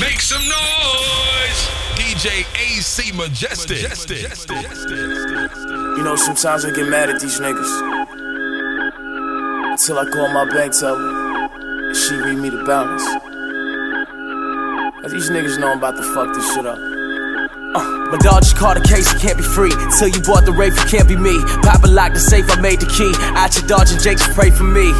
Make some noise! DJ AC Majestic. You know, sometimes I get mad at these niggas. Until I call my bank teller, and she read me the balance. Now, these niggas know I'm about to fuck this shit up. Uh, my dog just caught a case, you can't be free. Till you bought the rape, you can't be me. Papa locked the safe, I made the key. Out your dodge and Jake, pray for me.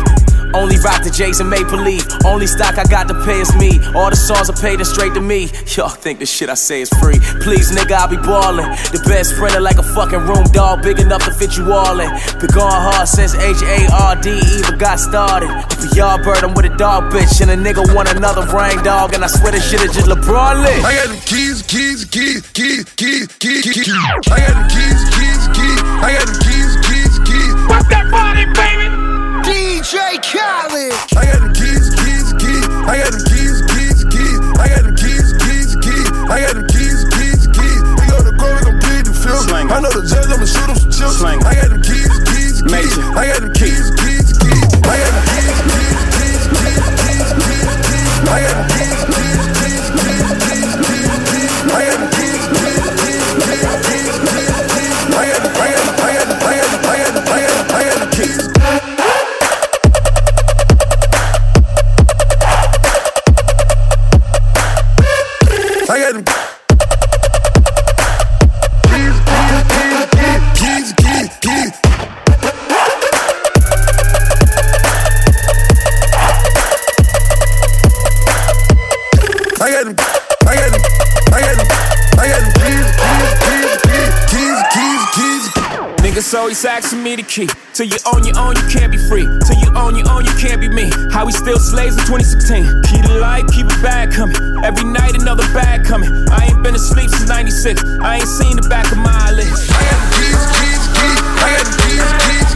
Only rock the J's and Maple Leaf. Only stock I got to pay is me. All the songs are paid and straight to me. Y'all think the shit I say is free. Please, nigga, I be ballin'. The best printer like a fucking room dog, big enough to fit you all in. Been going hard since H A R D even got started. For y'all bird, I'm with a dog bitch, and a nigga want another ring dog, and I swear this shit is just LeBron lit. I got them keys, keys, keys, keys, keys, keys, keys. I got them keys, keys, keys. I got them keys, keys, keys. Pop that body, baby! DJ Khaled. I got them keys, keys, keys. I got them keys, keys, keys. I got them keys, keys, keys. I got them keys, keys, keys. We go to court, we gon' plead the field. Slang. I know the judge, I'ma shoot him some chips. Slang. I got them keys, keys, keys. I got them keys, keys, keys. I got them keys, keys, keys, keys, keys, keys, keys. I got them keys, keys, keys, keys, Niggas asking me the key. Till you own your own, you can't be free. Till you own your own, you can't be me. How we still slaves in 2016. Keep the light, keep it bad coming. Every night another bag coming. I ain't been asleep since 96. I ain't seen the back of my eyelids. I them keys, keys, keys. I them keys, keys,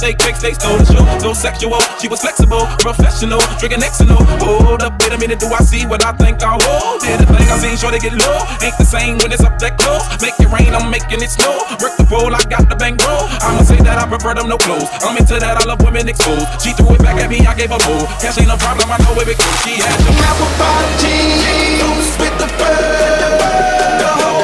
Cakes, they stole the show. So sexual, she was flexible, professional, drinking Xanol. Hold up, wait a minute, do I see what I think I will? Did the thing I seen, sure they get low. Ain't the same when it's up that close. Make it rain, I'm making it snow. Work the pole, I got the bankroll. I'ma say that I prefer them no clothes. I'm into that, I love women exposed. She threw it back at me, I gave her more. Cash ain't no problem, I know where it goes. She had the apple bottom jeans with the fur. The whole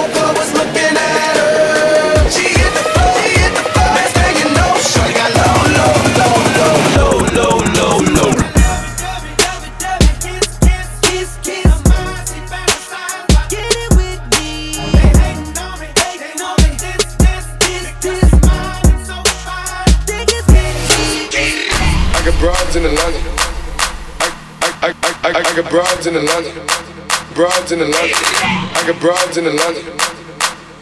got broads in Atlanta. Broads in Atlanta. I got broads in Atlanta.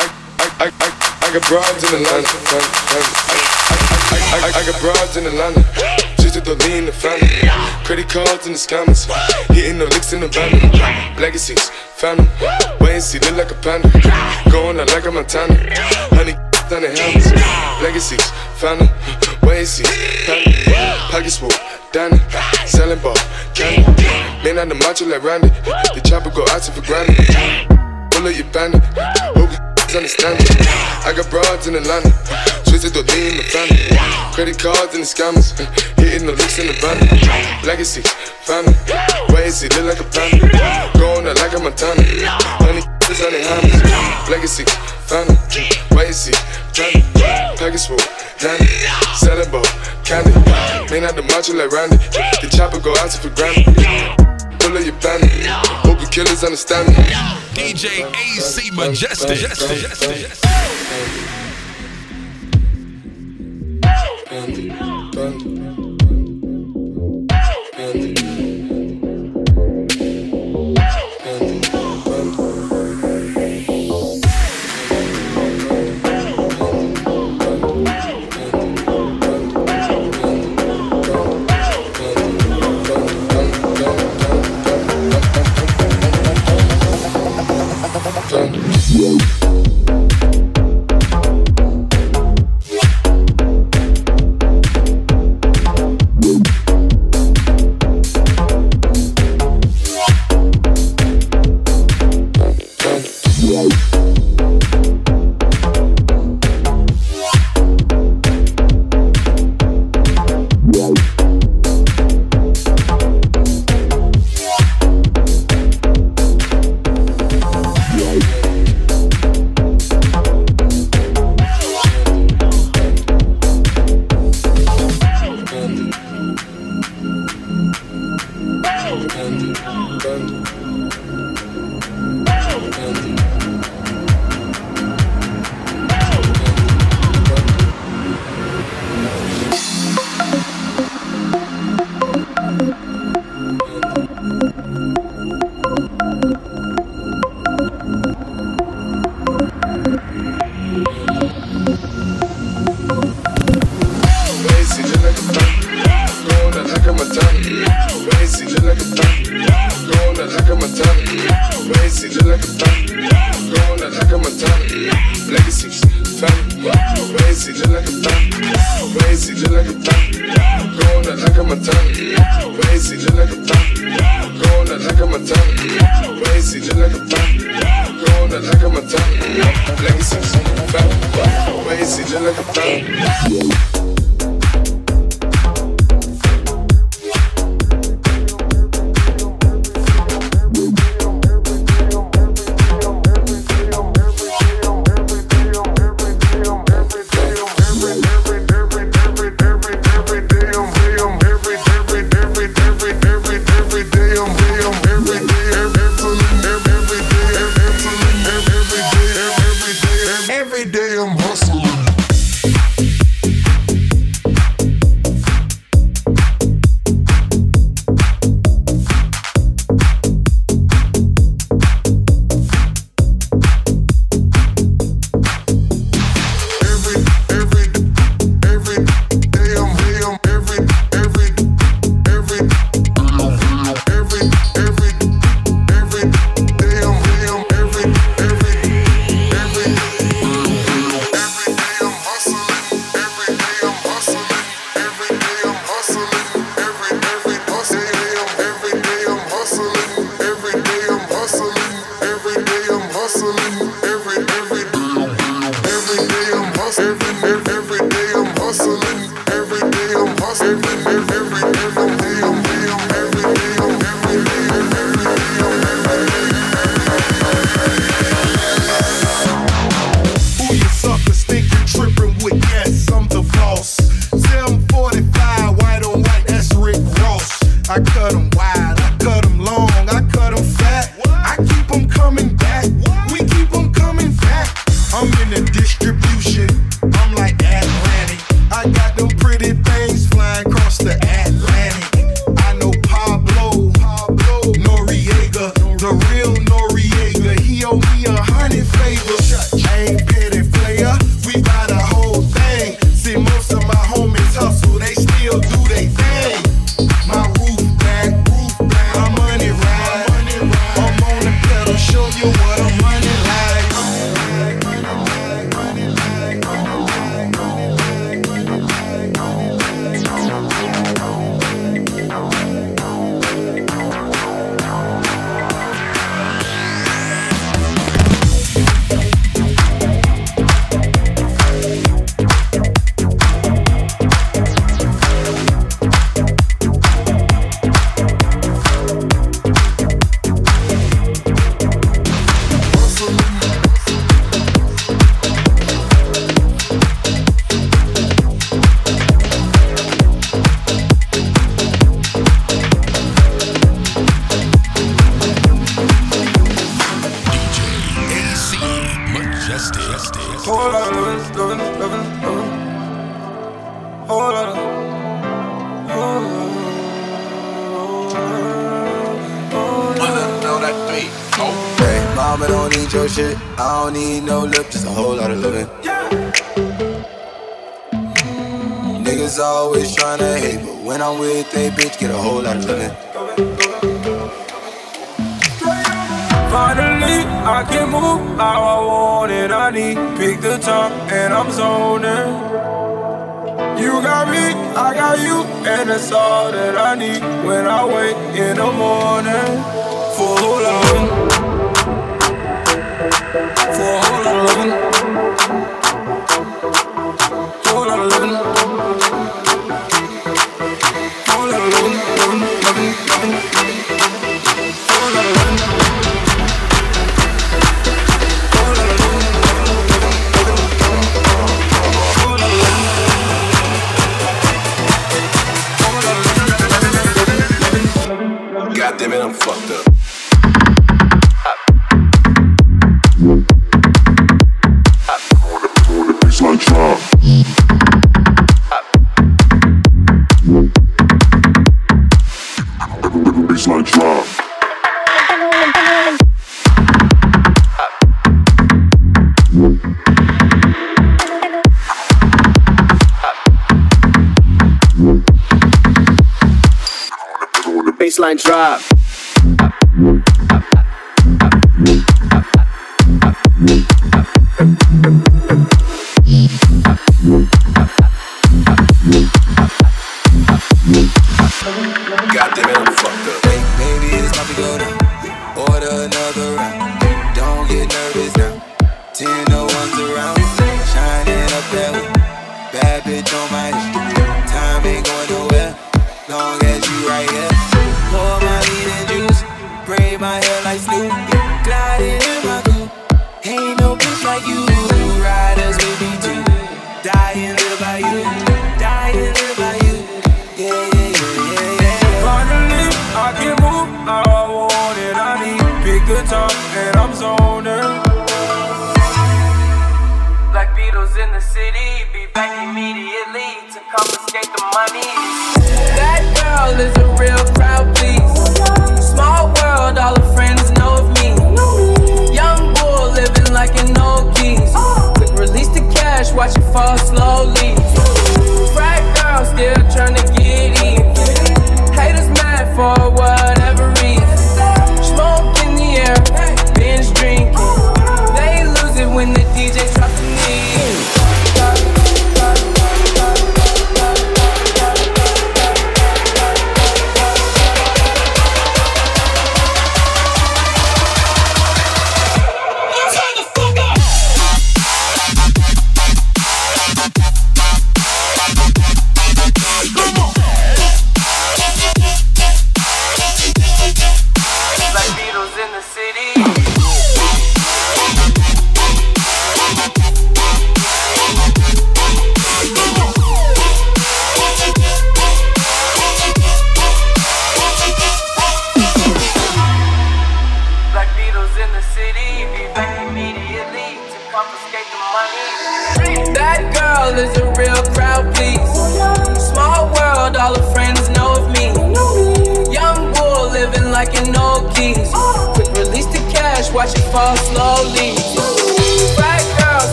I, I, I, I, I got broads in Atlanta. I, I, I, I, got broads in Atlanta. Just to the lean the family. Credit cards and the scammers. Hitting the licks in the van. Legacies, family. Wait and see, look like a panda. Going out like a Montana. Honey, down the hammers. Legacies, family. Wait and see, family. Pockets full, Danny. Selling ball, candy. Man on the macho like Randy. The chopper go out for granted. Pull up your bandit. Hope you understand it. I got broads in Atlanta. Twisted the lean in the family. Credit cards and the scammers. Hitting the licks in the van. Legacy, family. Wait and see, look like a panda. Going out like a Montana. Honey, is on the hammers. Legacy, family. Wait and see, family. Package full, Danny. Selling ball, candy. Man out the macho like Randy. The chopper go out for granted. Pull up your bandit. Hope you killers understand me. DJ AC Majestic. Lazy, Need when I wake in the morning. For loving, for loving.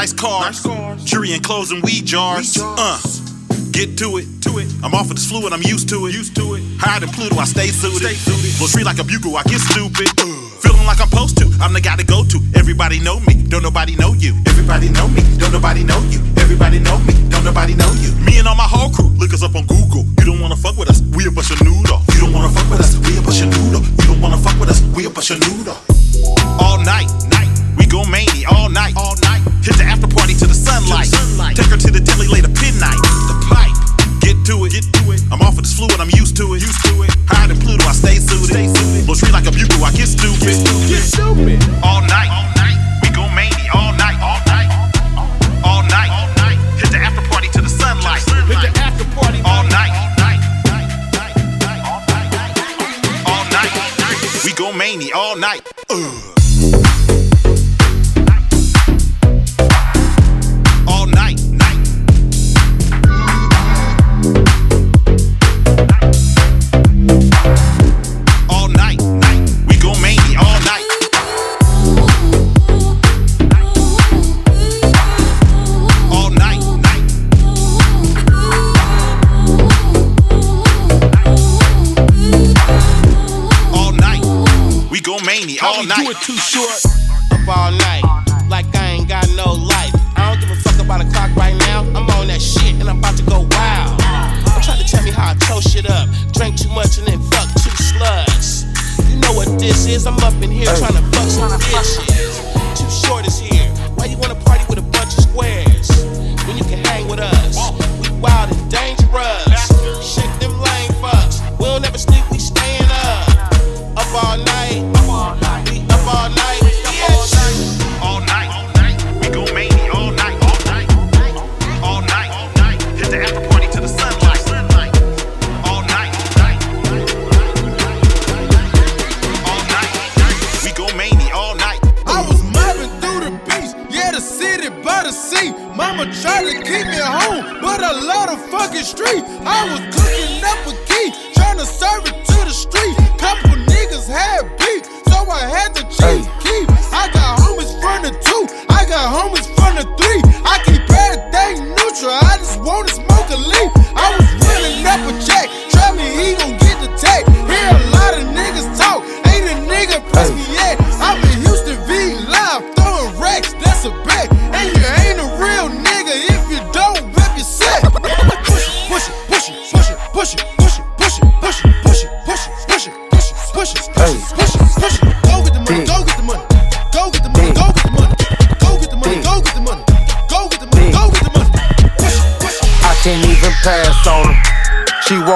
Nice cars. Jewelry and clothes and weed jars. Uh. Get to it, to it. I'm off of this fluid, I'm used to it. Used to it. Higher than Pluto, I stay suited. Stay suited. Blow street like a bugle, I get stupid. Feeling like I'm supposed to. I'm the guy to go to. Everybody know me, don't nobody know you. Everybody know me, don't nobody know you. Everybody know me, don't nobody know you. Me and all my whole crew, look us up on Google. You don't wanna fuck with us, we a bunch of noodle. You don't wanna fuck with us, we a bunch of noodle. You don't wanna fuck with us, we a bunch of noodle.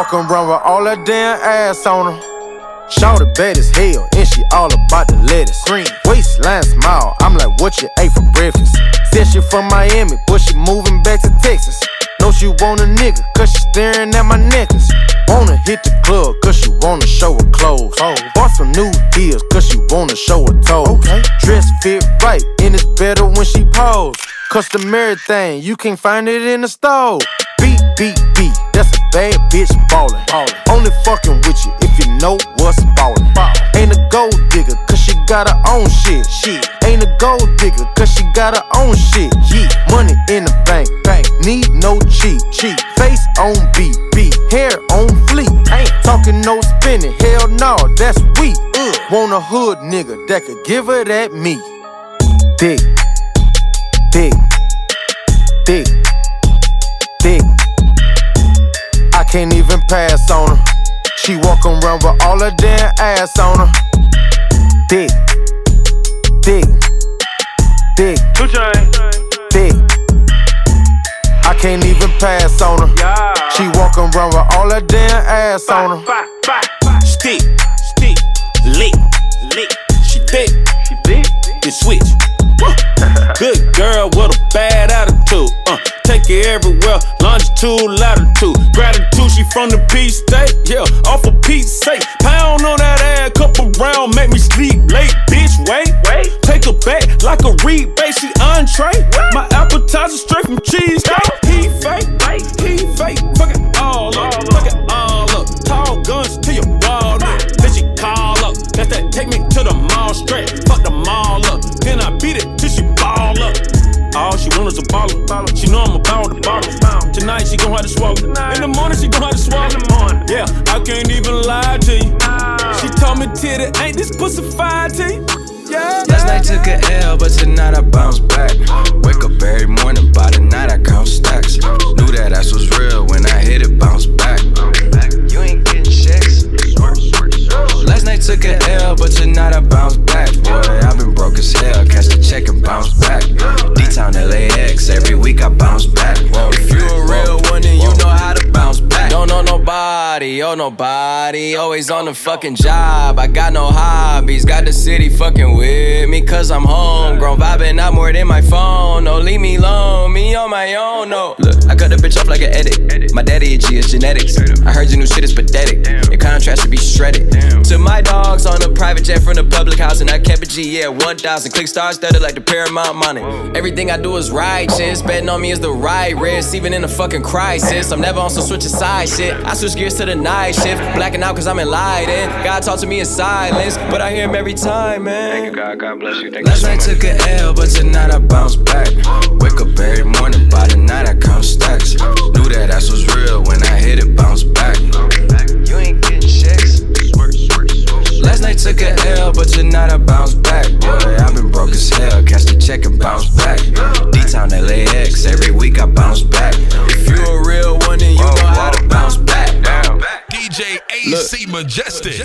Walking around with all that damn ass on her. Shawty bad as hell, and she all about the lettuce. Green waistline smile, I'm like, what you ate for breakfast? Said she from Miami, but she moving back to Texas. Know she want a nigga, cause she staring at my necklace. Wanna hit the club, cause she wanna show her clothes. Oh. Bought some new heels, cause she wanna show her toes. Dress fit right, and it's better when she pose. Customary thing, you can't find it in the store. Beat, beat, beat, that's a bad bitch ballin'. Only fucking with you if you know what's ballin'. Ain't a gold digger, cause she got her own shit. Shit. Ain't a gold digger, cause she got her own shit. Yeah. Money in the bank, bank. Need no cheat, cheat. Face on beat, beat. Hair on fleek. Ain't talking no spinning, hell no, that's weak. Ugh. Want a hood nigga that could give her that meat. Dick, dick, dick, dick. I can't even pass on her. She walking around with all her damn ass on her. Dick, dick, dick, dick. I can't even pass on her. She walking around with all her damn ass on her. Stick, stick, lick, lick. She thick, she thick. Then switch. Good girl with a bad attitude. Uh, take it everywhere. Longitude, latitude. Gratitude, she from the Peace State. Yeah, off of Pete's sake. Pound on that ass, couple round, make me sleep late. Bitch, wait, wait. Take her back like a rebate. She entree. My appetizer straight from cheese. He fake, he fake. Fuck it all fuck it all That's that take me to the mall straight. Fuck the mall up. Then I beat it till she ball up. All she want is a baller. baller. She know I'm about to bottle. Tonight she gon' have to swallow. Tonight. In the morning she gon' have to swallow. In the morning. Yeah, I can't even lie to you. She told me titty ain't this pussy fire to you. Yeah, Last night took a L, but tonight I bounce back. Wake up every morning, by the night I count stacks. Knew that ass was real when I hit it, bounce back. You ain't Night took a L, but you're not a bounce back. Boy, I've been broke as hell. Catch the check and bounce back. D Town LAX, every week I bounce back. If you a real one, then you know how to bounce back. Don't know nobody, oh nobody. Always on the fucking job. I got no hobbies. Got the city fucking with me, cause I'm home. homegrown. Vibing out more than my phone. No, leave me alone. Me on my own, no. Look, I cut the bitch off like an edit. My daddy a G, it's genetics. I heard your new shit is pathetic. Your contrast should be shredded. To my dogs on a private jet from the public house, and I kept a G, yeah, 1,000. Click stars studded like the Paramount money. Everything I do is righteous. Betting on me is the right risk, even in a fucking crisis. I'm never on some switch shit. I switch gears to the night shift. Blacking out cause I'm enlightened. God talk to me in silence, but I hear him every time, man. Thank you, God. God bless you. Thank Last night took a L, but tonight I bounce back. Wake up every morning, by the night I count stacks. Knew that ass was real when I hit it, bounce back. Last night took a L, but tonight I bounce back. Boy, I've been broke as hell. Cash the check and bounce back. D Town LAX, every week I bounce back. If you a real one, then you know how to bounce back. DJ AC Majestic.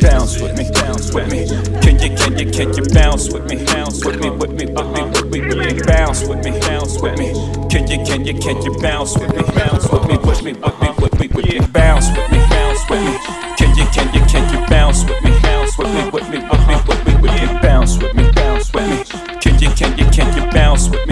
Bounce with me, bounce with me. Can you, can you, can you bounce with me? Bounce with me, with me, with me, with me, with me. Bounce with me, bounce with me. Can you, can you, can you bounce with me? Bounce with me, with me, with me, with me, with me. Bounce with me, bounce with me. Can you, can you, can you bounce with me? Bounce with me, with me, with me, with me, with me. Bounce with me, bounce with me. Can you, can you, can you bounce with me?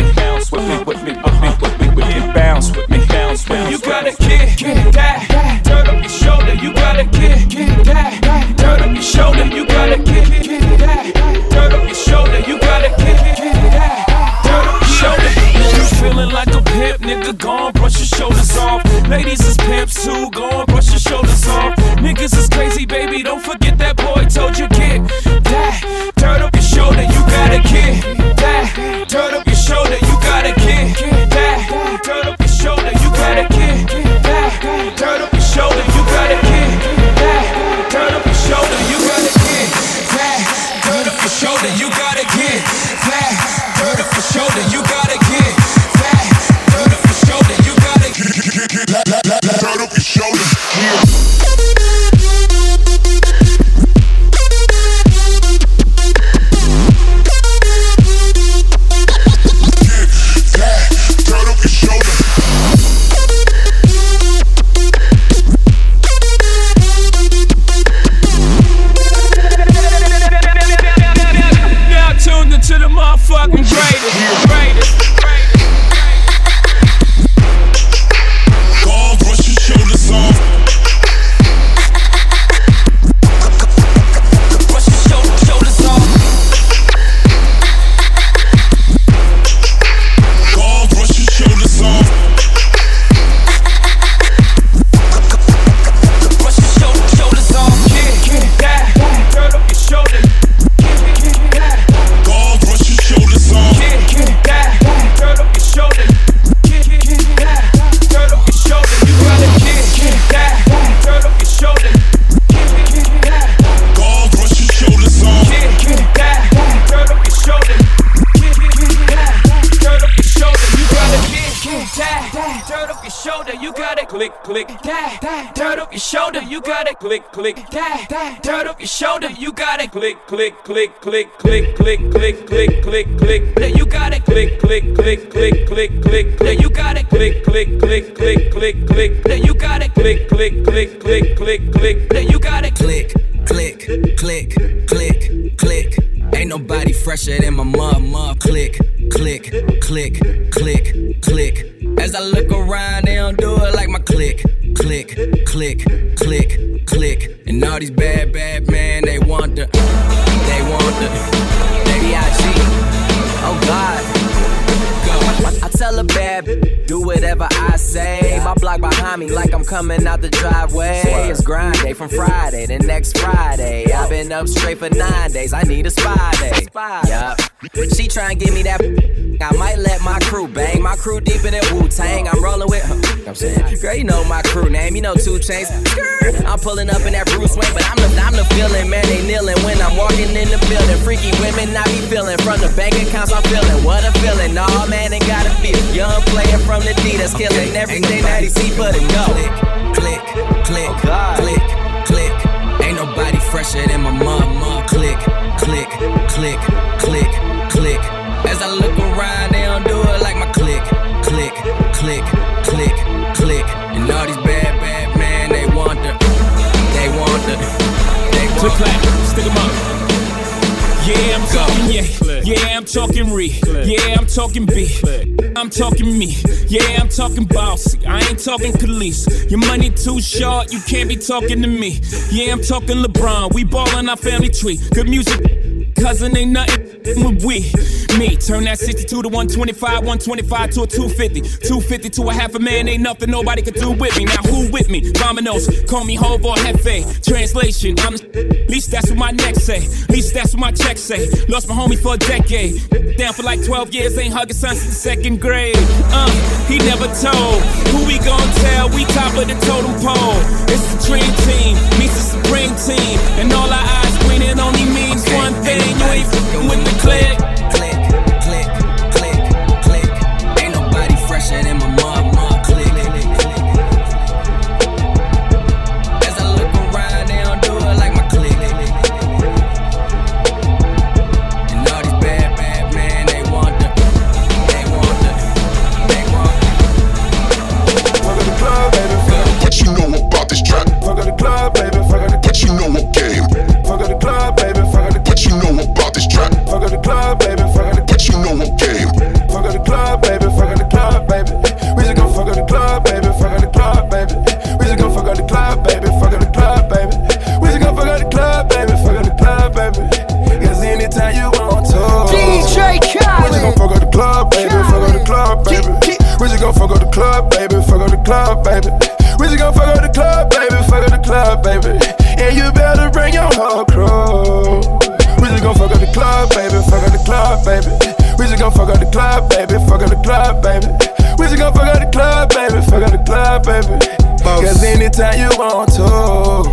Click, click, click, click, click, click, click, click, click, click. There you got it. Click, click, click, click, click, click. There you got it. Click, click, click, click, click, click. There you got it. Click, click, click, click, click, click. There you got it. Click, click, click, click, click. Ain't nobody fresher than my mom. mom. Click, click, click, click, click. As I look around, they don't do it like my click, click, click, click, click. And all these bad, bad men, they want the, they want the, they B.I.G. Oh God. Go. I, I tell a bad do whatever I say. My block behind me like I'm coming out the driveway. It's grind day from Friday to next Friday. I've been up straight for nine days. I need a spy day. Yup. She try and give me that. I might let my crew bang. My crew deep in that Wu Tang. I'm rolling with. I'm saying, girl, you know my crew name. You know Two Chains. I'm pulling up in that Bruce Wayne, but I'm the I'm the feeling, man. They kneeling when I'm walking in the building. Freaky women I be feeling from the bank accounts. I'm feeling what I'm feeling. Nah, man, ain't gotta feel. Young player from the D that's killing everything that he see, but it go. Click, click, click, click, click. Nobody fresher than my mama. Click, click, click, click, click. As I look around, they don't do it like my click, click, click, click, click. And all these bad, bad men, they want the, they want the, they want Click clap, stick 'em up. Yeah, I'm talking yeah. Yeah, I'm talking re. Yeah, I'm talking B. I'm talking me. Yeah, I'm talking bossy. I ain't talking Khalees. Your money too short, you can't be talking to me. Yeah, I'm talking LeBron. We ballin' our family tree. Good music, cousin ain't nothing with we. Me, turn that 62 to 125, 125 to a 250. 250 to a half a man, ain't nothing nobody could do with me. Now who with me? Vamonos, call me Hov or Hefe. Translation, I'm the least that's what my neck say. Least that's what my check say. Lost my homie for a decade. Down for like 12 years, ain't hugging son since second grade. Uh, he never told. Who we gon' tell? We top of the totem pole. It's the dream team, meets the supreme team. And all our one thing. You ain't fucking with the click. Club, baby. We just gon' fuck up the club, baby. Fuck up the club, baby. And you better bring your whole crew. We just gon' fuck up the club, baby. Fuck up the club, baby. We just gon' fuck up the club, baby. Fuck up the club, baby. We just gon' fuck up the club, baby. Fuck up the club, baby. Cause anytime you want to.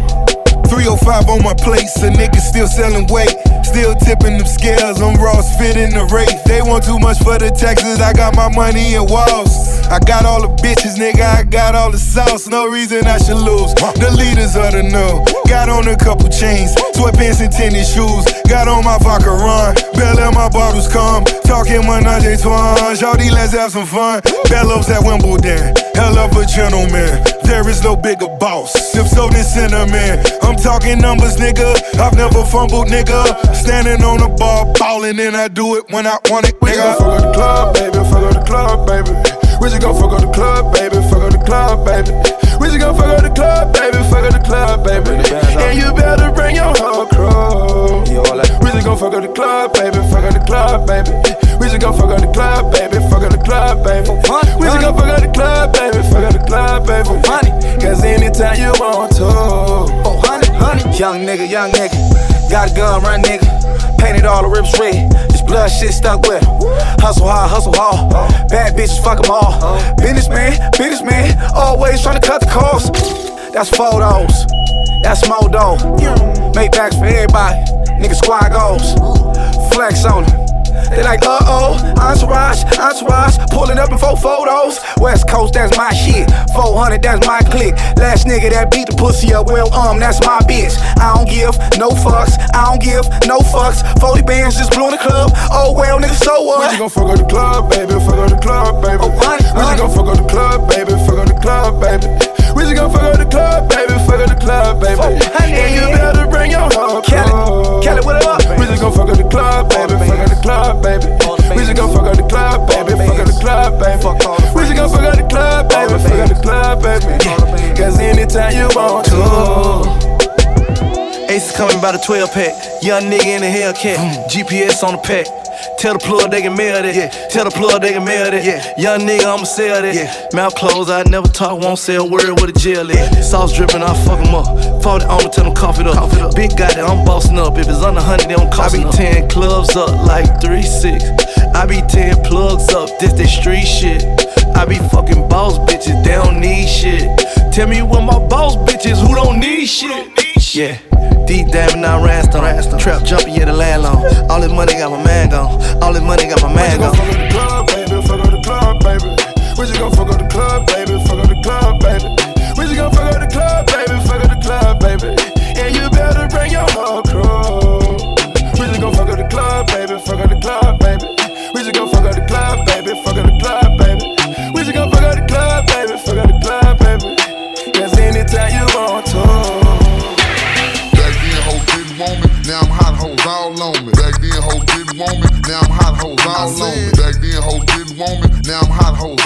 305 on my plate, so niggas still selling weight. Still tipping them scales, I'm Ross fitting the rate. They want too much for the taxes, I got my money in walls. I got all the bitches, nigga, I got all the sauce. No reason I should lose. The leaders of the new. Got on a couple chains, sweatpants and tennis shoes. Got on my vodka run, Bell and my bottles come. Talking menage trois, Shawty, let's have some fun. Bellows at Wimbledon, hell of a gentleman. There is no bigger boss. If so, him in. I'm talking numbers, nigga. I've never fumbled, nigga. Standing on the bar, ballin', and I do it when I want it, We just gon' nigga. fuck up the club, baby. Fuck up the club, baby. We just gon' fuck up the club, baby. Fuck up the club, baby. We just gon' fuck up the club, baby. Fuck up the club, baby. And you better bring your whole crew. We just gon' fuck up the club, baby. Fuck up the club, baby. We just gon' fuck up the club, baby. Fuck up the club, baby. We just gon' fuck up the club, baby. Fuck up the club, baby. Cause anytime you want to. Oh, honey, honey. Young nigga, young nigga. Got a gun, run nigga. Painted all the rips red. Shit stuck with. Hustle hard, hustle hard. Bad bitches, fuck them all. Businessman, businessman. Always trying to cut the cost. That's photos. That's dough. Make backs for everybody. Nigga squad goals. Flex on. They like, uh oh, entourage, entourage, pulling up in four photos. West Coast, that's my shit. 400, that's my click. Last nigga that beat the pussy up, well, um, that's my bitch. I don't give no fucks, I don't give no fucks. 40 bands just blew in the club. Oh, well, nigga, so what? just gon' fuck up the club, baby. Fuck up the club, baby. Oh, We just honey. gon' fuck up the club, baby. Fuck up the club, baby. We just gon' fuck up the club, baby. Fuck up the club, baby. Oh. And you better bring your whole Kelly. Kelly, what up? We just gon' fuck up the club, baby. Fuck up the club, baby. We just gon' fuck up the club, baby. Fuck up the club, baby. We just gon' fuck up the club, baby. Fuck up the club, baby. Cause anytime you want to. Ace is coming by the 12 pack. Young nigga in the Hellcat. Mm. GPS on the pack. Tell the plug they can mail that. Yeah. Tell the plug they can mail that. Yeah. Young nigga, I'ma sell that. Yeah. Mouth closed, I never talk, won't say a word with a jail at. Sauce dripping, I fuck 'em up. 40 on me, tell them cough it up. Cough it up. Big guy that I'm bossing up. If it's under 100, they don't cost I be 10 clubs up like 3 6. I be 10 plugs up, this they street shit. I be fucking boss bitches, they don't need shit. Tell me what my boss bitches who don't need shit. Yeah. Deep diving, now rhinestone. Trap jumping, yeah, the landlord. All this money got my man gone. All this money got my man gone. Fuck up the club, baby. Fuck up the club, baby. We just gon' fuck up the club, baby. Fuck up the club, baby. We just gon' fuck up the club, baby. Fuck up the club, baby.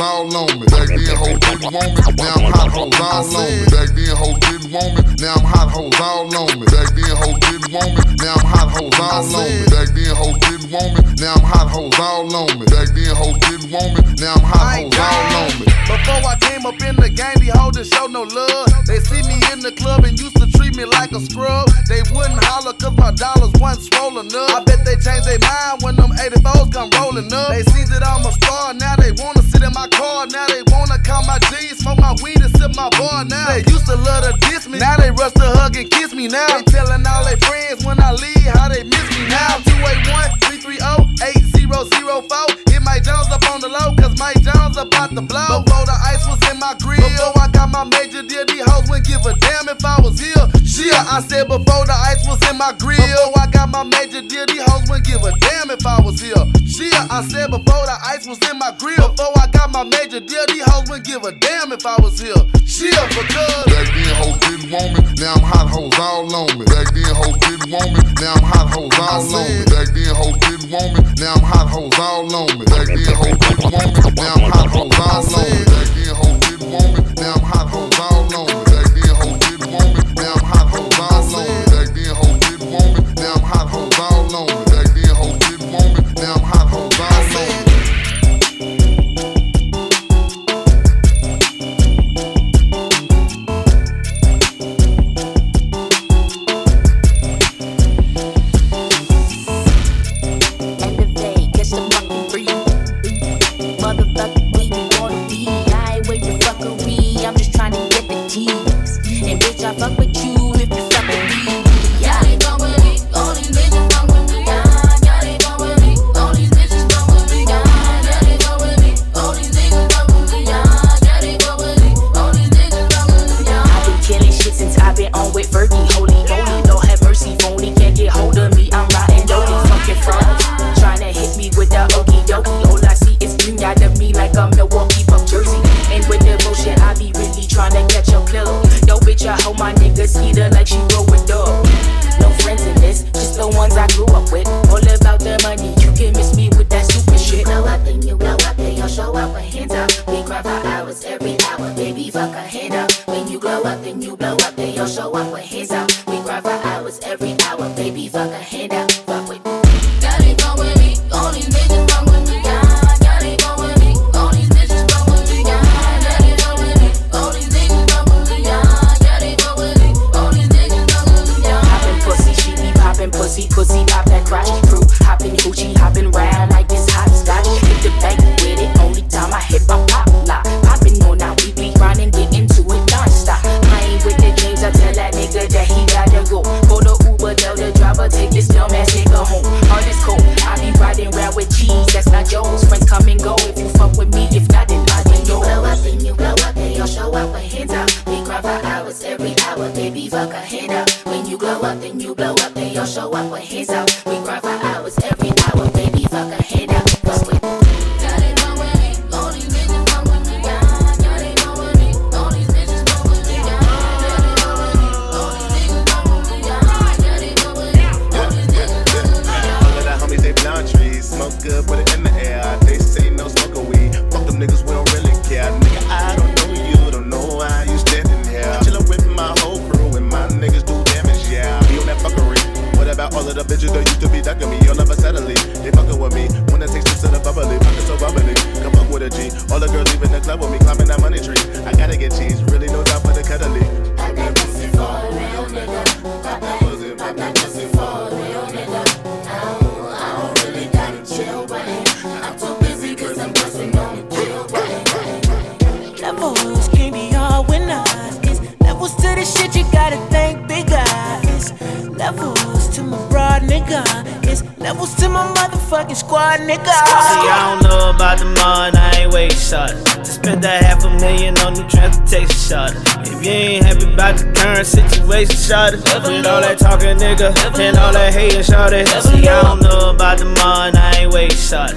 All on me. Then, hoes didn't want me. Now I'm hot hoes all on me. Back then, hoes didn't want me. Now I'm hot hoes all on me. Back then, hoes didn't want me. Now I'm hot hoes all on me. Back then, hoes didn't want me. Now I'm hot hoes all on me. Back then, hoes didn't want me. Now I'm hot hoes all on me. Before I came up in the game, these hoes didn't show no love. They see me in the club and used to treat me like a scrub. They wouldn't holler cause my dollars wasn't swollen up. I bet they changed their mind when them 84s come rolling up. They see that I'm a star, now they wanna sit in my car. Now they wanna count my G's, smoke my weed and sip my bar. Now they used to love to diss me, now they rush to hug and kiss me. Now they telling all their friends when I leave how they miss me. Now 281 330 8004. Hit Mike Jones up on the low, cause Mike Jones about to blow. Before the ice was in my grill, before I got my major deal, these hoes wouldn't give a damn if I was here. Shit, I said before the ice was in my grill, before I got my major deal, these hoes wouldn't give a damn if I was here. Shit, I said before the ice was in my grill, before I got my major deal, these hoes wouldn't give a damn if I was here. She Shit, because Back then, hoes didn't want me. Now I'm hot hoes all on me. Back then, hoes didn't want me. Now I'm hot hoes all on me. Back then, hoes didn't want me. Now I'm hot hoes all on me. Back then, hoes didn't want me. Now I'm hot hoes all on me. Back then, hoes didn't want me. Now I'm hot hoes all on me. Motherfucking squad nigga. See, I don't know about the money, I ain't wait shot. Just spent that half a million on new transportation shot. If you ain't happy about the current situation, shot it. With all that talking nigga and all that hating, shot it. See, I don't know about the money, I ain't wait shot.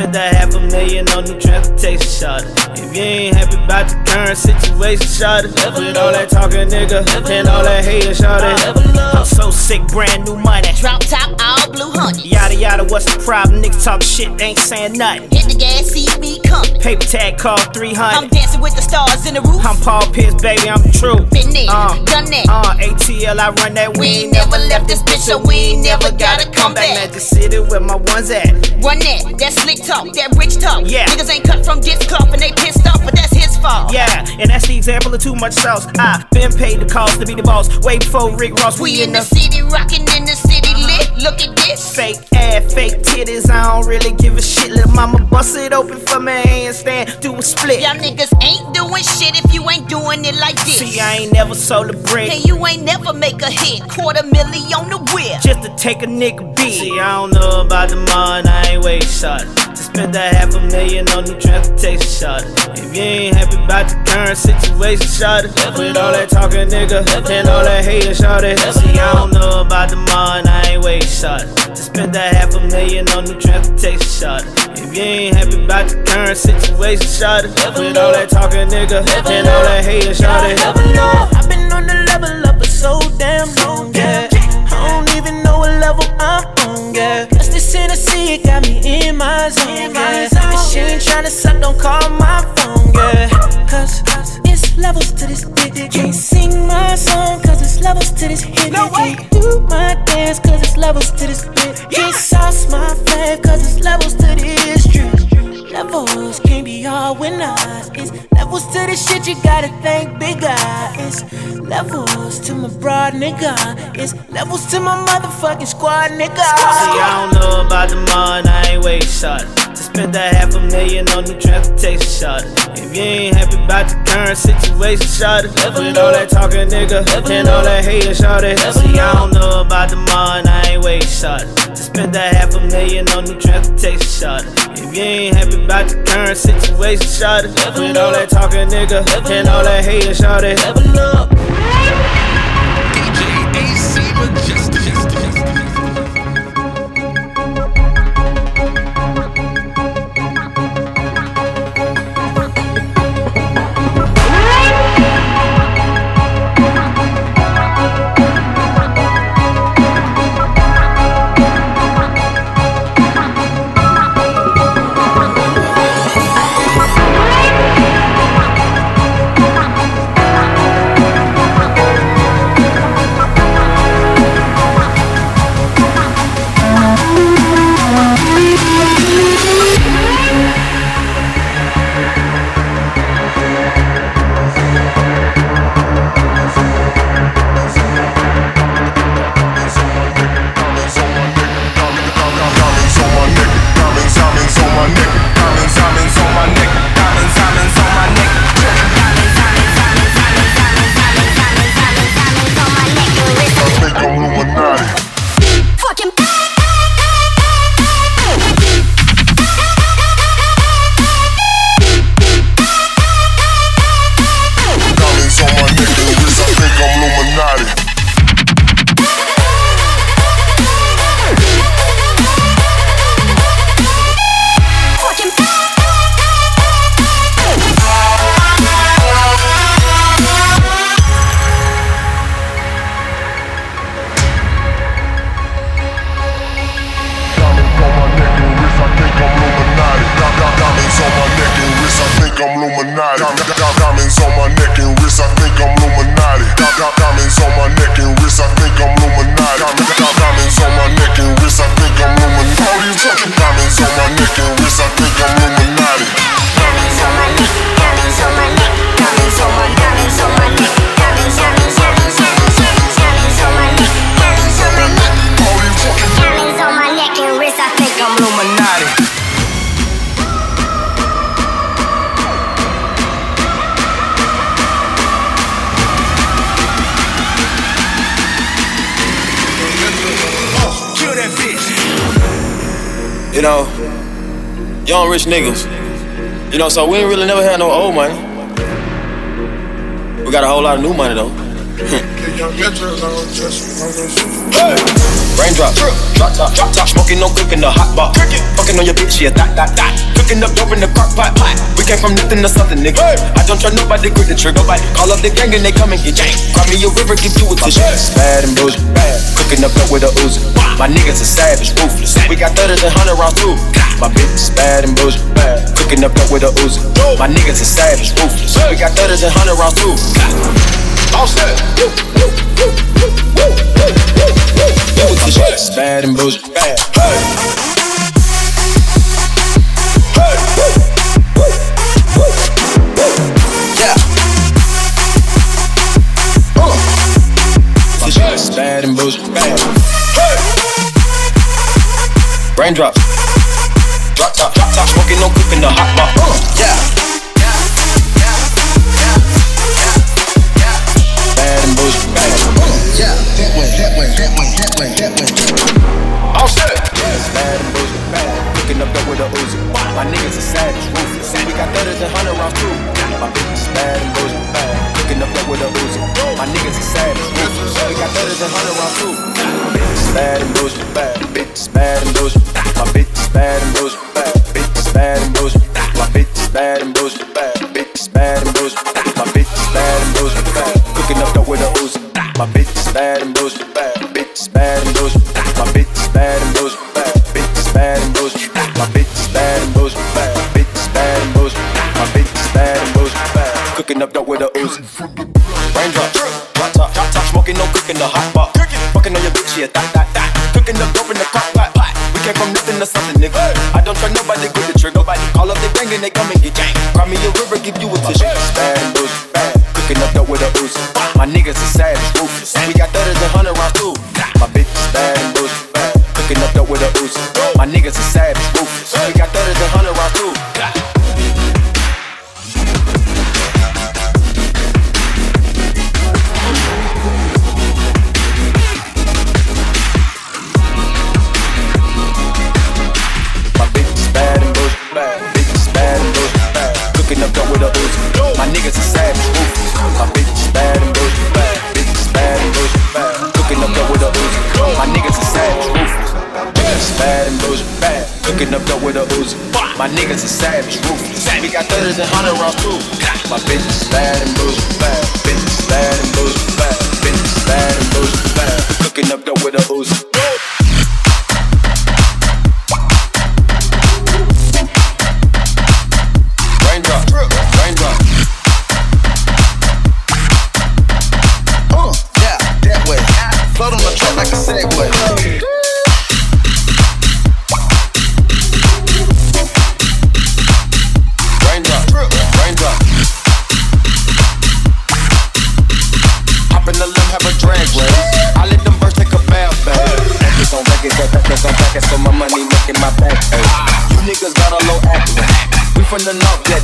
Spent that half a million on new transportation shot. If you ain't happy about the current situation, shot it. With all that talking nigga and all that hating, shot it. I'm so sick, brand new money. Drop top, all blue honey. Yada yada, what's the problem? Niggas talk shit, ain't saying nothing. Hit the gas, see me coming. Paper tag call 300. I'm dancing with the stars in the roof. I'm Paul Pierce, baby, I'm the truth. Been there, Uh, done that. Uh, ATL, I run that. We ain't never left this bitch, so we ain't never gotta come back. Magic City where my ones at. Run that, that slick talk, that rich talk. Yeah. Niggas ain't cut from this cloth and they pissed off, but that's his fault. Yeah, and that's the example of too much sauce. I been paid the cost to be the boss. Way before Rick Ross, We in the city, rockin' in the city lit. Look at this. Fake ass, fake titties, I don't really give a shit. Little mama bust it open for my handstand, do a split. Y'all niggas ain't doing shit if you ain't doing it like this. See, I ain't never sold a brick. And you ain't never make a hit. Quarter milli on the whip. Just to take a nigga beat. See, I don't know about the money, I ain't wait shot. Just spent that half a million on new transportation shot. If you ain't happy about the current situation, shot it. With all that talking nigga and all that hating, shot it. See, I don't know about the money, I ain't wait shot. Just spent that half a million on new transportation shot. If you ain't happy about the current situation, shot it. With all that talking nigga and all that hating, shot it. I've been on the level up for so damn long, yeah. I don't even know what level I'm on, yeah. Cause this Hennessy it got me in my zone, yeah. If she ain't tryna suck, don't call my phone, yeah. Cause it's levels to this dick. Can't sing my song, cause it's levels to this hit. No way. Do my dance, cause it's levels to this bit. Can't sauce my flag, cause it's levels to this drip. Levels can't be all winners. It's levels to the shit you gotta think bigger. It's levels to my broad nigga. It's levels to my motherfucking squad nigga. See, I don't know about the money, I ain't wait shot. Just spent that half a million on new transportation shot. If you ain't happy about the current situation, shot it. With all that talking nigga and all that hating, shot it. See, I don't know about the money, I ain't wait shot. Just spent that half a million on new transportation shot. If you ain't happy about the current situation, shot it. With all that talking nigga and all that hating, shot it. Levels rich niggas. You know, so we ain't really never had no old money. We got a whole lot of new money though. Hey! Raindrop, drop top, drop top, smoking no cooking the hot pot. Fucking on your bitch, yeah, that, that, that. Cooking up dope in the crock pot, pot. We came from nothing to something, nigga. I don't try nobody, grip the trigger. Nobody call up the gang and they come and get gang. Cry me a river, give you a tissue. Bad and bullshit, bad. Cooking up dope with a Uzi. My niggas are savage, ruthless. We got thudders and hundred rounds too. My bitch is bad and bullshit, bad. Cooking up dope with a Uzi. My niggas are savage, ruthless. We got thudders and hundred rounds too. All set. And bullshit. Bad. Hey. Yeah.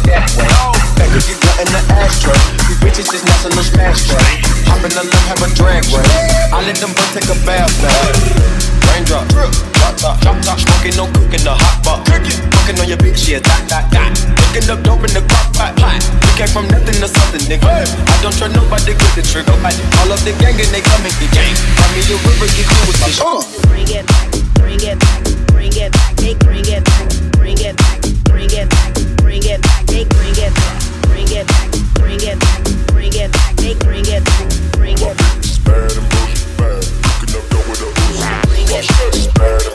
That way. Back if you got in the ashtray. These bitches just national smash tray. Hop in the limb, have a drag race. I let them birds take a bath, bath. Raindrop, drop top, drop top, smoking, no cooking, the hot pot. Fucking on your bitch, yeah, that, that, that. Cooking up dope in the crock pot, pot. We came from nothing to something, nigga. I don't trust nobody, grip the trigger. All of the gang and they come and get gang. Call me a river, get you a fish. Uh. Bring it back, bring it back, bring it back, they bring it back, bring it back, bring it back, it back, they bring it back, bring it back, bring it back, bring it back, they bring it back, bring it back. Bad and bullshit, bad. Cooking up dope with a Uzi. Watch this. Bad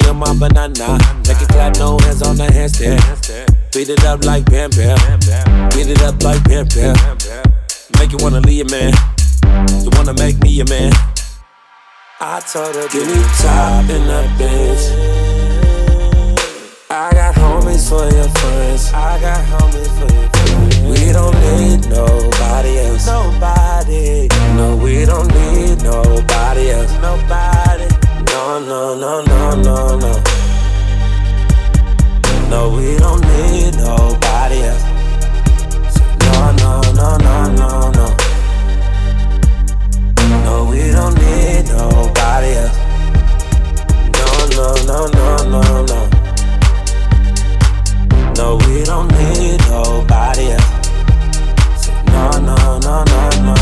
put on my banana. Make it clap, no hands on the handstand. Beat it up like Bam Bam. Beat it up like Bam Bam. Make you wanna leave your man. You wanna make me your man. I told her, give me top in that bitch. I got homies for your friends. I got homies for your friends. We don't need nobody else. Nobody. No, we don't need nobody else. Nobody. No, no, no, no, no, no. No, we don't need nobody else. No, no, no, no, no, no. No, we don't need nobody else. No, no, no, no, no, no. No, we don't need nobody else. No, no, no, no. No,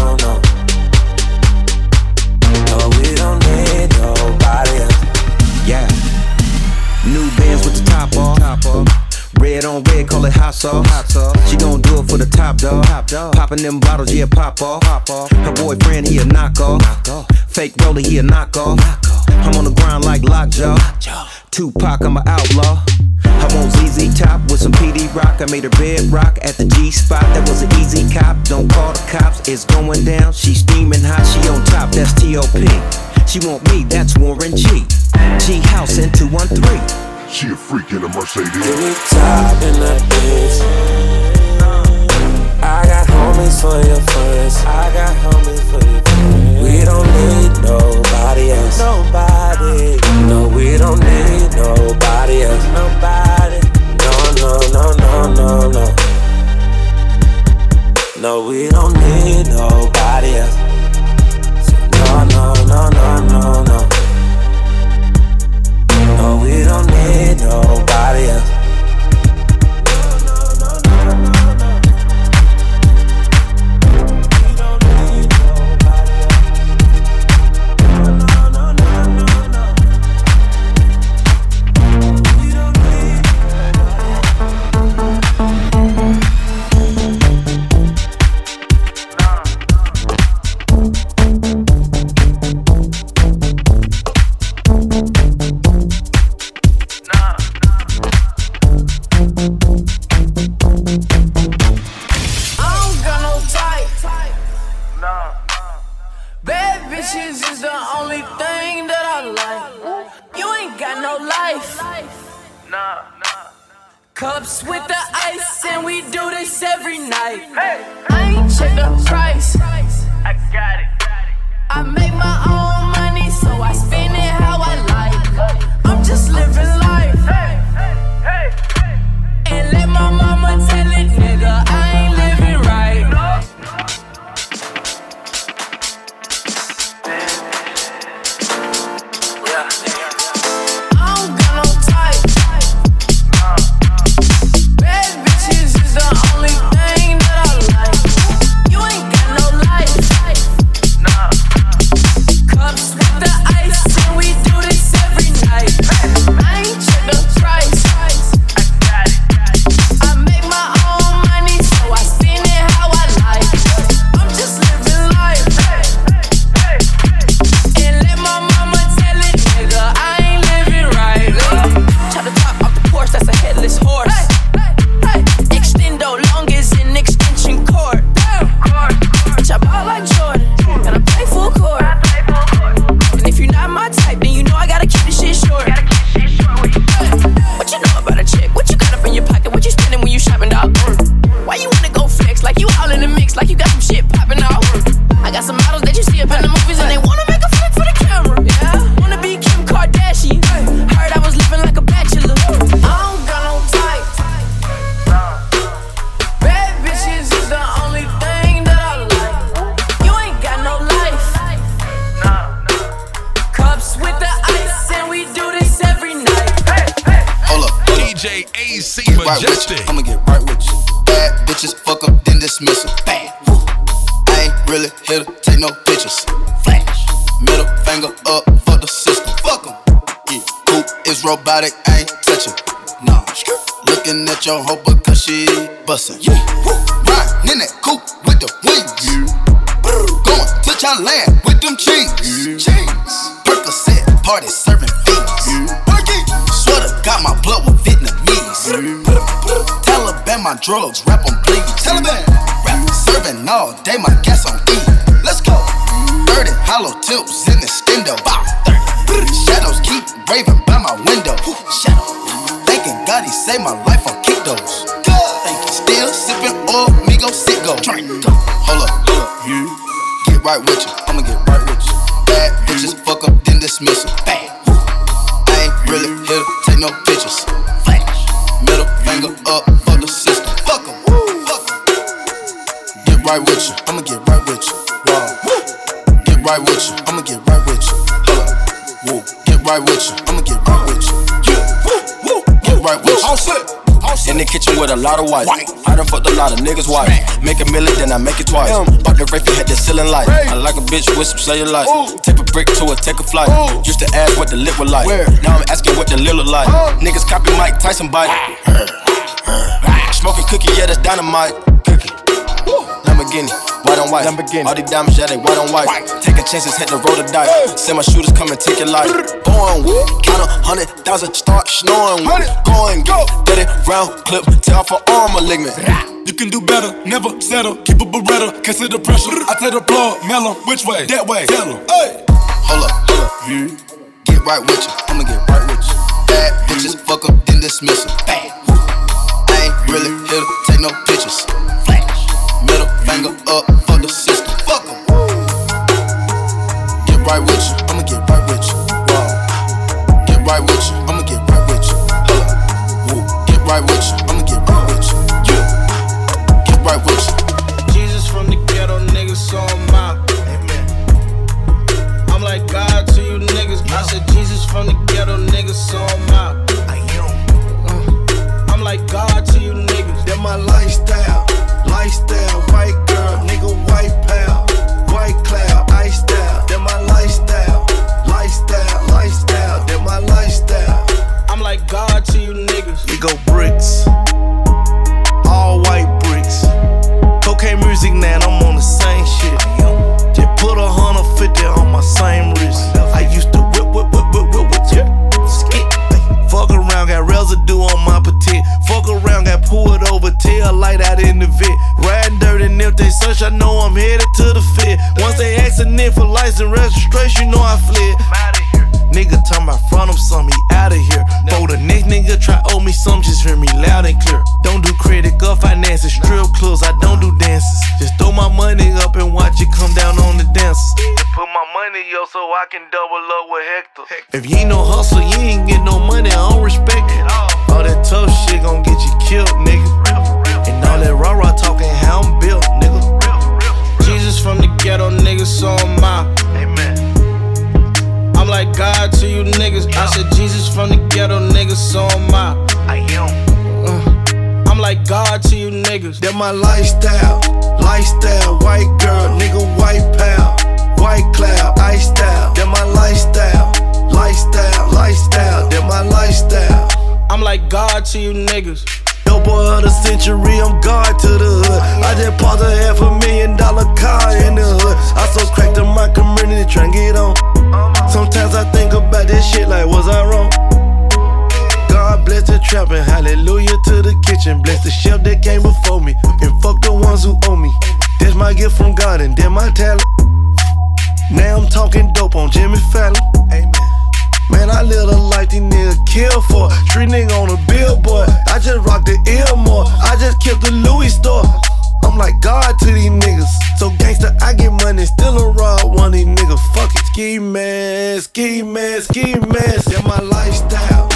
it hot sauce. She gon' do it for the top dog. Popping them bottles, yeah, pop off. Her boyfriend, he a knock. Fake roller, he a knock. I'm on the grind like Lockjaw. Tupac, I'm an outlaw. I want ZZ Top with some PD Rock. I made her bed rock at the G spot. That was an easy cop. Don't call the cops. It's going down. She steaming hot. She on top. That's T.O.P. She want me. That's Warren G. G House in 213. She a freak in a Mercedes. Give me top in that bitch. I got homies for your friends. I got homies for your friends. We don't need nobody else. Nobody. No, we don't need nobody else. Nobody. No, no, no, no, no, no. No, we don't need nobody else. No, no, no, no, no, no. No, we don't need nobody else. hollow tips in the stendo. Shadows keep raving by my window. Thanking God he saved my life on kick. Still sipping oil, Migo, sit go. Hold up, hold up, get right with you. I'ma get right with you. Bad bitches, fuck up, then dismiss them. I ain't really here to take no pictures. with a lot of wife. I done fucked a lot of niggas' wife. Make a million, then I make it twice. Bought the Wraith, had the ceiling light. I like a bitch with some cellulite. tip a brick to it, take a flight. Used to ask what the lip was like. Now I'm asking what the lil' look like. Niggas copy Mike Tyson bite. Smoking cookie, yeah, that's dynamite. Cookie. Lamborghini, white on white. Lamborghini. All the diamonds, yeah, they white on white. Take Taking chances, had to roll the dice. Hey. Send my shooters, come and take your life. Born, count a hundred thousand, start snoring. Going, go. 30 round clip, tell for arm malignant. You can do better, never settle. Keep a beretta, consider pressure. I take the plug, mellow, which way? That way. Tell him. Hey. Hold up, hold up. Get right with you, I'ma get right with you. Bad bitches, fuck up, then dismiss them. Bad. I ain't really here to take no pictures. Flat. Finger up Fuck the system. Fuck em. Get right with you. go bricks. God bless the trap and hallelujah to the kitchen. Bless the chef that came before me and fuck the ones who owe me. That's my gift from God and that's my talent. Now I'm talking dope on Jimmy Fallon. Amen. Man, I live a life these niggas kill for. Street nigga on a billboard. I just rock the Ilmore. I just kept the Louis store. I'm like God to these niggas. So gangsta, I get money, still a rob one of these niggas. Fuck it. Ski mask, ski mask, ski mask. That's my. Lifestyle,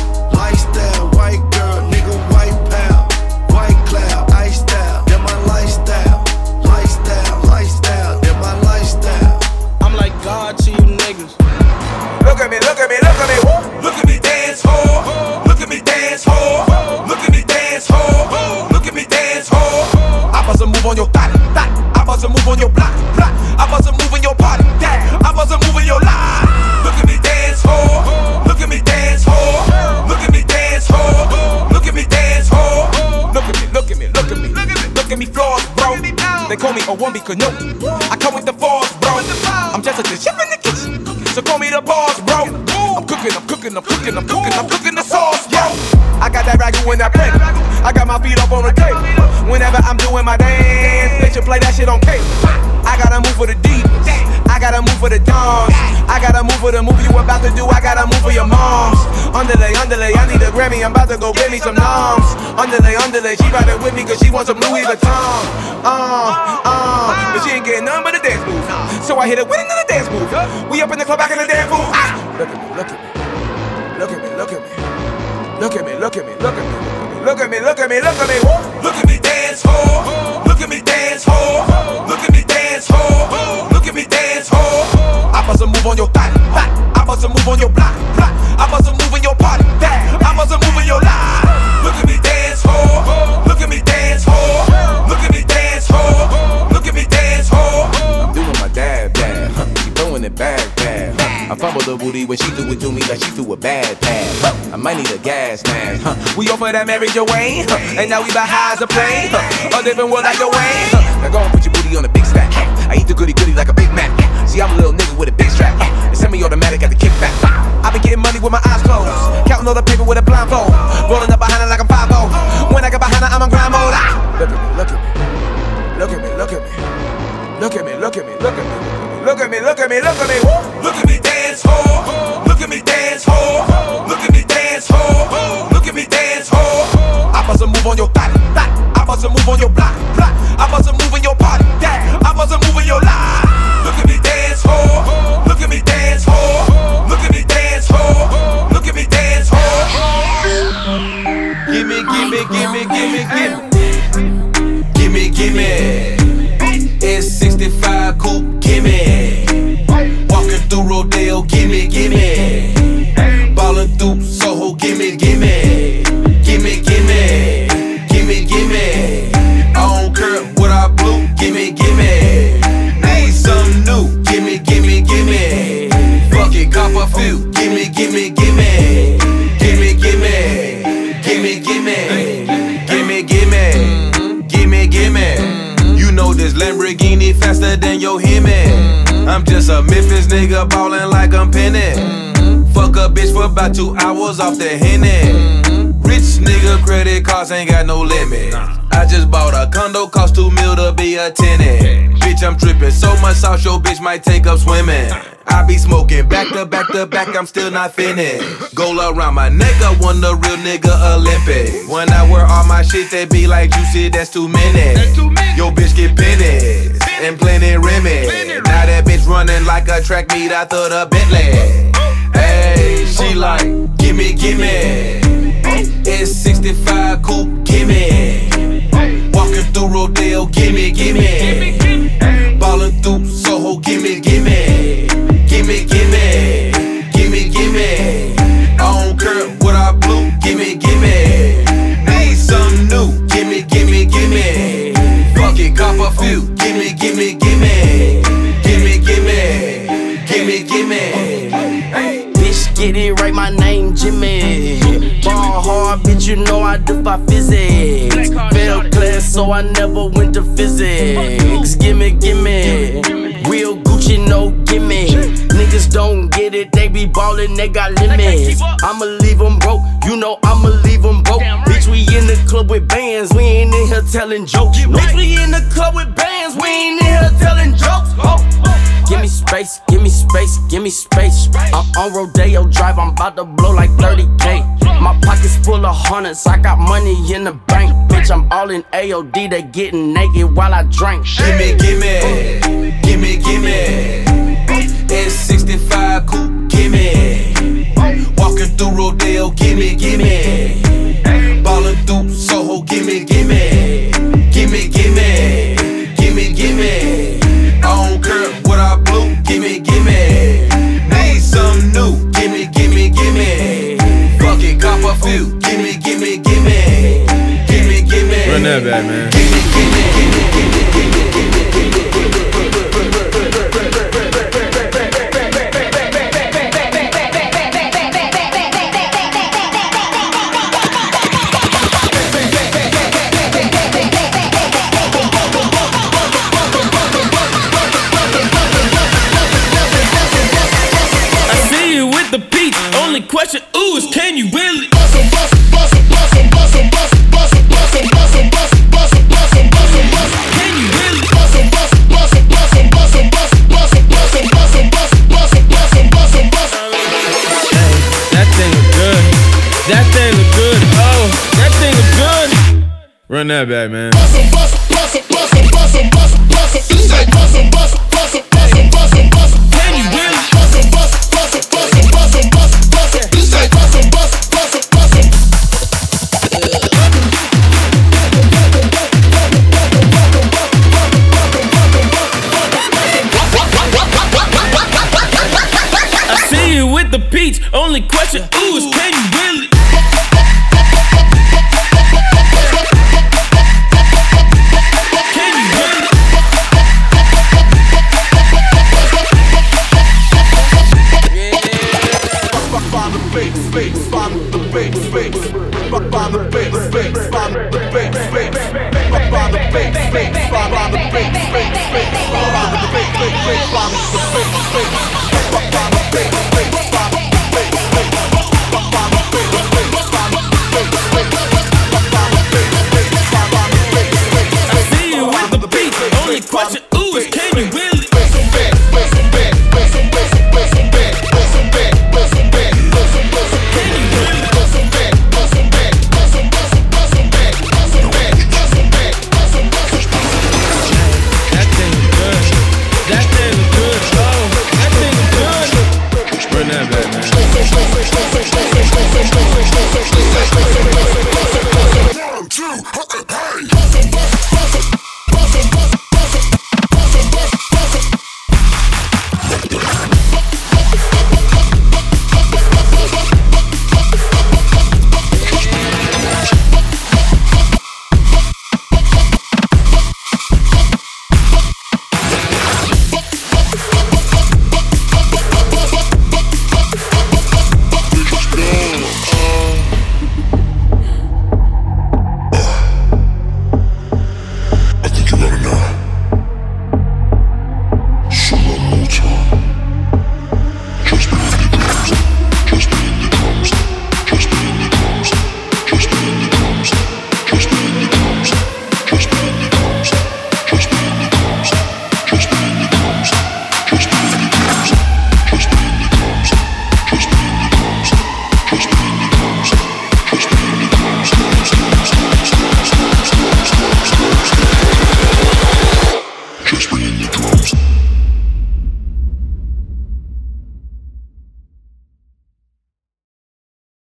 Grammy. I'm about to go get me some noms. Underlay, underlay, she riding with me cause she wants some Louis Vuitton. Uh, uh, but she ain't getting none but a dance move. So I hit her with another dance move. We up in the club back in the dance move. Ah! Look at me, look at me. Look at me, look at me. Look at me, look at me, look at me. Look at me, look at me, look at me. Look at me dance hard. Look at me dance hard. Look at me dance hard. Look at me dance hard. I bust a move on your thot. I bust a move on your block, The booty when she do it to me like she threw a bad pass. I might need a gas mask. Huh? We offer that Mary Joanne, huh? and now we buy high as a plane. Huh? A different world like Joanne. Huh? Now go and put your booty on a big stack. I eat the goody goody like a Big Mac. See, I'm a little nigga with a big strap. And semi-automatic at the kickback. I been getting money with my eyes closed, counting all the paper with a blindfold, rolling up behind it like I'm 5 When I get behind it, I'm on grind mode. Ah! Look at me, look at me. Look at me, look at me. Look at me, look at me, look at me. Look at me, look at me, look at me. Look at me move on your thot. I bust a move on your block, block. About two hours off the henny. Rich nigga credit cards ain't got no limit. I just bought a condo, cost two mil to be a tenant. Bitch, I'm trippin' So much sauce, your bitch might take up swimming. I be smoking back to back to back, I'm still not finished. Gold around my neck, I won the real nigga Olympic. When I wear all my shit, they be like, you see, that's too many. Yo, bitch get pennies and plenty Remy. Now that bitch running like a track meet, I thought a Bentley. She like, gimme, gimme. It's 65 coupe, gimme. Walking through Rodeo, gimme, gimme. Ballin' through Soho, gimme, gimme. Gimme, gimme. Gimme, gimme. Get it right, my name Jimmy. Ball hard, bitch, you know I defy physics. Failed class, so I never went to physics. Gimme, gimme. Real Gucci, no gimme. Niggas don't get it, they be ballin', they got limits. I'ma leave them broke, you know I'ma leave them broke. Bitch, we in the club with bands, we ain't in here telling jokes. Bitch, we in the club with bands, we ain't in here telling jokes. Oh, oh. Give me space, give me space, give me space. I'm on Rodeo Drive, I'm about to blow like 30k. My pockets full of hundreds, I got money in the bank. Bitch, I'm all in AOD, they getting naked while I drink. Gimme, gimme, gimme, gimme. It's 65 coupe, gimme. Walking through Rodeo, gimme, gimme. Ballin' through Soho, gimme, gimme. That man. I see you with the beat. Only question, ooh, is can you really? Run that back, man. Can